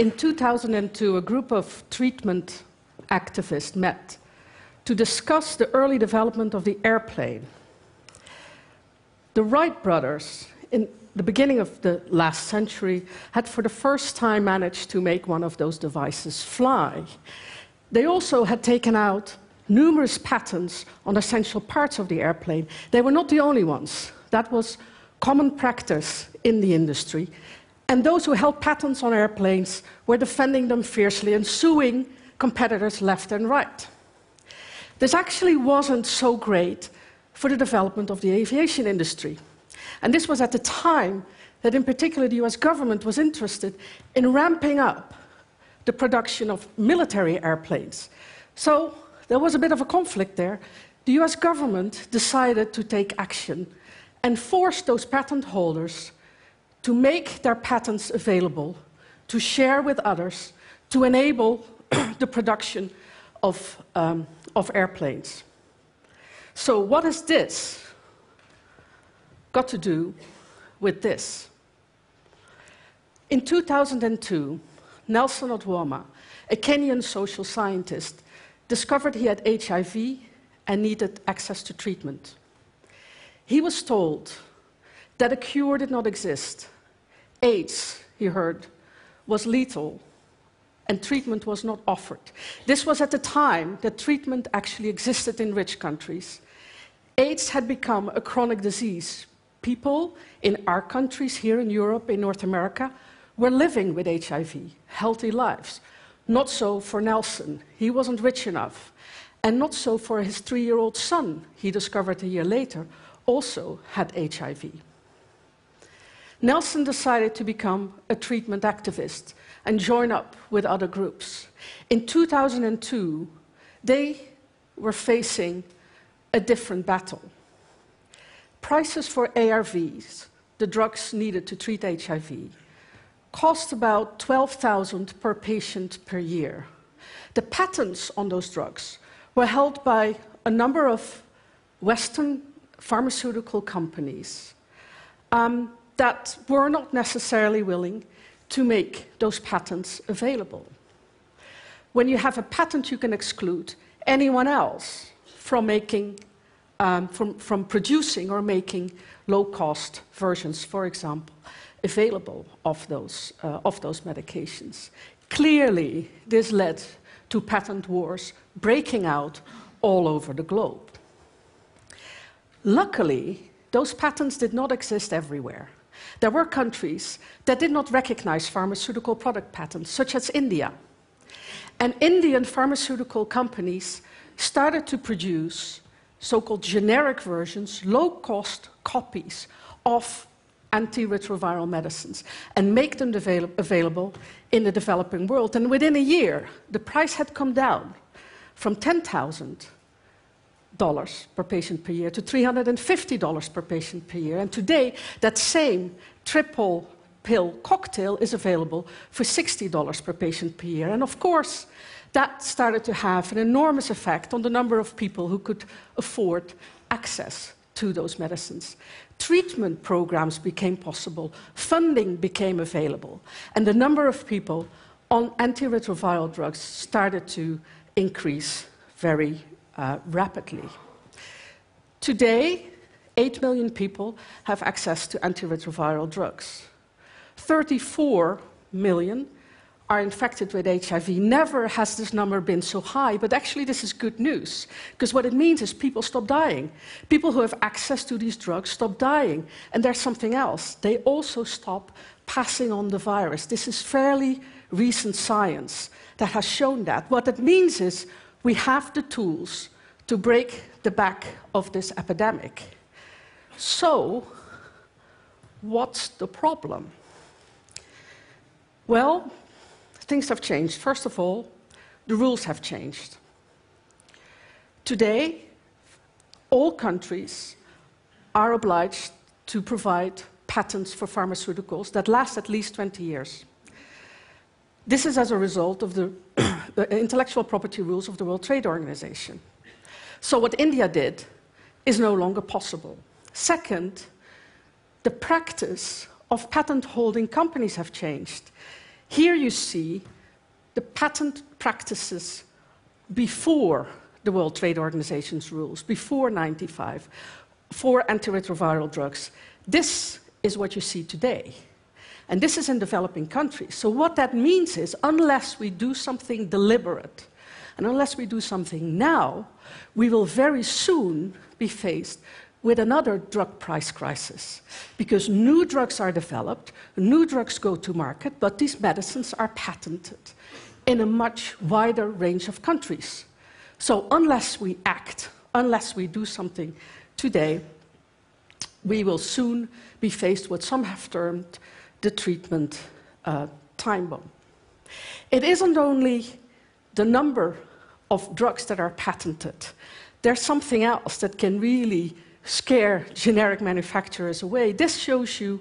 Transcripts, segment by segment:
In 2002, a group of treatment activists met to discuss the early development of the airplane. The Wright brothers, in the beginning of the last century, had for the first time managed to make one of those devices fly. They also had taken out numerous patents on essential parts of the airplane. They were not the only ones. That was common practice in the industry. And those who held patents on airplanes were defending them fiercely and suing competitors left and right. This actually wasn't so great for the development of the aviation industry. And this was at the time that, in particular, the US government was interested in ramping up the production of military airplanes. So there was a bit of a conflict there. The US government decided to take action and force those patent holders to make their patents available, to share with others, to enable the production of, um, of airplanes. So, what has this got to do with this? In 2002, Nelson Otwoma, a Kenyan social scientist, discovered he had HIV and needed access to treatment. He was told that a cure did not exist. AIDS, he heard, was lethal and treatment was not offered. This was at the time that treatment actually existed in rich countries. AIDS had become a chronic disease. People in our countries, here in Europe, in North America, were living with HIV, healthy lives. Not so for Nelson. He wasn't rich enough. And not so for his three year old son, he discovered a year later, also had HIV. Nelson decided to become a treatment activist and join up with other groups. In 2002, they were facing a different battle. Prices for ARVs, the drugs needed to treat HIV, cost about 12,000 per patient per year. The patents on those drugs were held by a number of Western pharmaceutical companies um, that were not necessarily willing to make those patents available. When you have a patent, you can exclude anyone else from making, um, from, from producing or making low-cost versions, for example, available of those, uh, of those medications. Clearly, this led to patent wars breaking out all over the globe. Luckily, those patents did not exist everywhere. There were countries that did not recognize pharmaceutical product patents, such as India. And Indian pharmaceutical companies started to produce so called generic versions, low cost copies of antiretroviral medicines and make them avail available in the developing world. And within a year, the price had come down from 10,000 dollars per patient per year to $350 per patient per year. And today, that same triple pill cocktail is available for $60 per patient per year. And of course, that started to have an enormous effect on the number of people who could afford access to those medicines. Treatment programs became possible, funding became available, and the number of people on antiretroviral drugs started to increase very uh, rapidly. Today, 8 million people have access to antiretroviral drugs. 34 million are infected with HIV. Never has this number been so high, but actually, this is good news because what it means is people stop dying. People who have access to these drugs stop dying. And there's something else they also stop passing on the virus. This is fairly recent science that has shown that. What it means is we have the tools to break the back of this epidemic. So, what's the problem? Well, things have changed. First of all, the rules have changed. Today, all countries are obliged to provide patents for pharmaceuticals that last at least 20 years. This is as a result of the Uh, intellectual property rules of the World Trade Organization. So, what India did is no longer possible. Second, the practice of patent holding companies have changed. Here you see the patent practices before the World Trade Organization's rules, before 95, for antiretroviral drugs. This is what you see today. And this is in developing countries. So, what that means is, unless we do something deliberate, and unless we do something now, we will very soon be faced with another drug price crisis. Because new drugs are developed, new drugs go to market, but these medicines are patented in a much wider range of countries. So, unless we act, unless we do something today, we will soon be faced with some have termed the treatment uh, time bomb. It isn't only the number of drugs that are patented, there's something else that can really scare generic manufacturers away. This shows you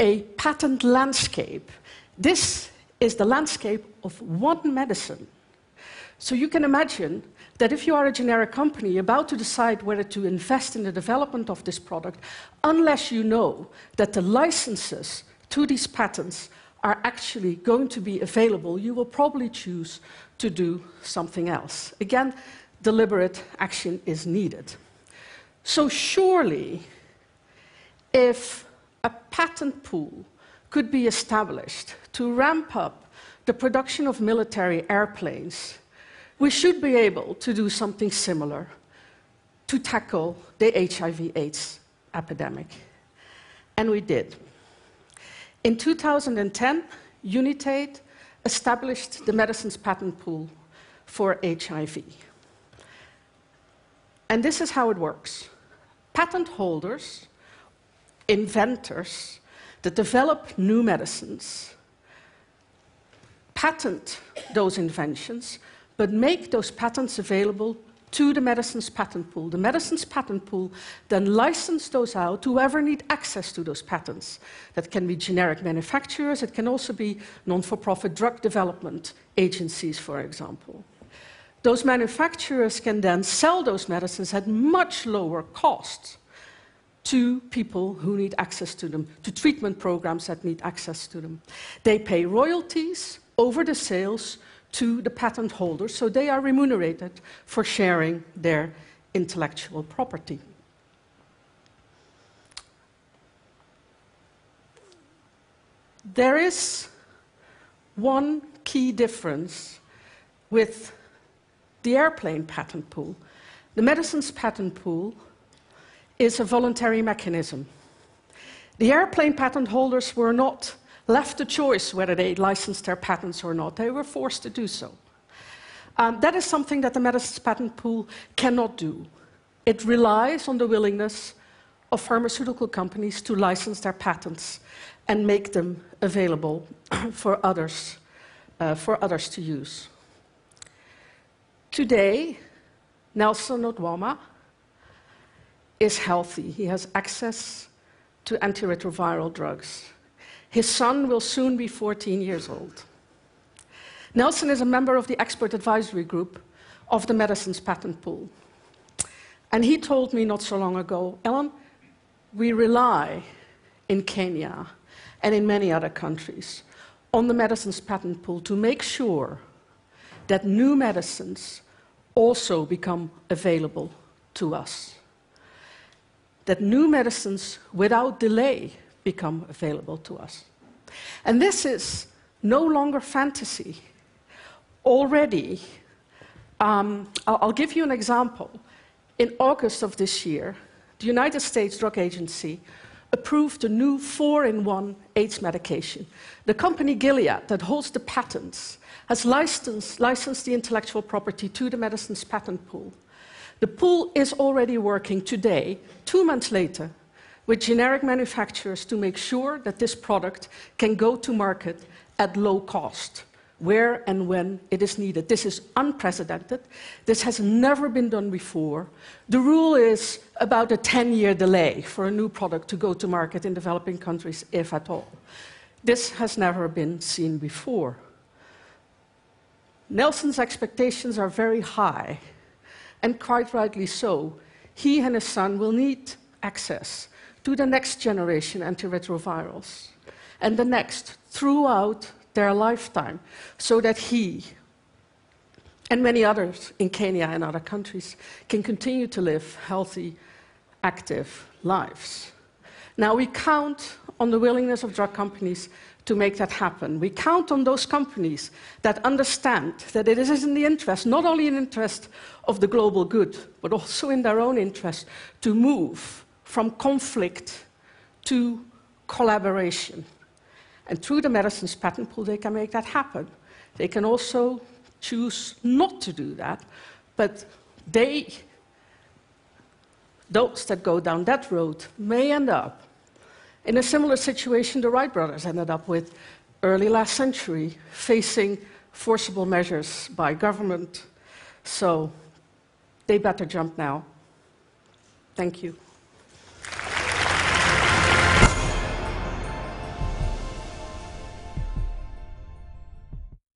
a patent landscape. This is the landscape of one medicine. So you can imagine that if you are a generic company about to decide whether to invest in the development of this product, unless you know that the licenses to these patents are actually going to be available, you will probably choose to do something else. Again, deliberate action is needed. So, surely, if a patent pool could be established to ramp up the production of military airplanes, we should be able to do something similar to tackle the HIV AIDS epidemic. And we did. In 2010, Unitaid established the medicines patent pool for HIV. And this is how it works patent holders, inventors that develop new medicines, patent those inventions, but make those patents available to the medicines patent pool. The medicines patent pool then license those out to whoever need access to those patents. That can be generic manufacturers, it can also be non-for-profit drug development agencies, for example. Those manufacturers can then sell those medicines at much lower cost to people who need access to them, to treatment programs that need access to them. They pay royalties over the sales to the patent holders, so they are remunerated for sharing their intellectual property. There is one key difference with the airplane patent pool. The medicines patent pool is a voluntary mechanism. The airplane patent holders were not left a choice whether they licensed their patents or not. They were forced to do so. Um, that is something that the medicines patent pool cannot do. It relies on the willingness of pharmaceutical companies to license their patents and make them available for others, uh, for others to use. Today, Nelson Otwoma is healthy. He has access to antiretroviral drugs. His son will soon be 14 years old. Nelson is a member of the expert advisory group of the medicines patent pool. And he told me not so long ago, Ellen, we rely in Kenya and in many other countries on the medicines patent pool to make sure that new medicines also become available to us. That new medicines, without delay, become available to us. And this is no longer fantasy. Already, um, I'll, give you an example. In August of this year, the United States Drug Agency approved a new four in one AIDS medication. The company Gilead, that holds the patents, has licensed, licensed, the intellectual property to the medicines patent pool. The pool is already working today, two months later, with generic manufacturers to make sure that this product can go to market at low cost, where and when it is needed. This is unprecedented. This has never been done before. The rule is about a 10 year delay for a new product to go to market in developing countries, if at all. This has never been seen before. Nelson's expectations are very high, and quite rightly so. He and his son will need access to the next generation antiretrovirals and the next throughout their lifetime so that he and many others in Kenya and other countries can continue to live healthy, active lives. Now, we count on the willingness of drug companies to make that happen. We count on those companies that understand that it is in the interest, not only in the interest of the global good, but also in their own interest, to move from conflict to collaboration. And through the medicines patent pool, they can make that happen. They can also choose not to do that, but they, those that go down that road, may end up in a similar situation the Wright brothers ended up with early last century, facing forcible measures by government. So they better jump now. Thank you.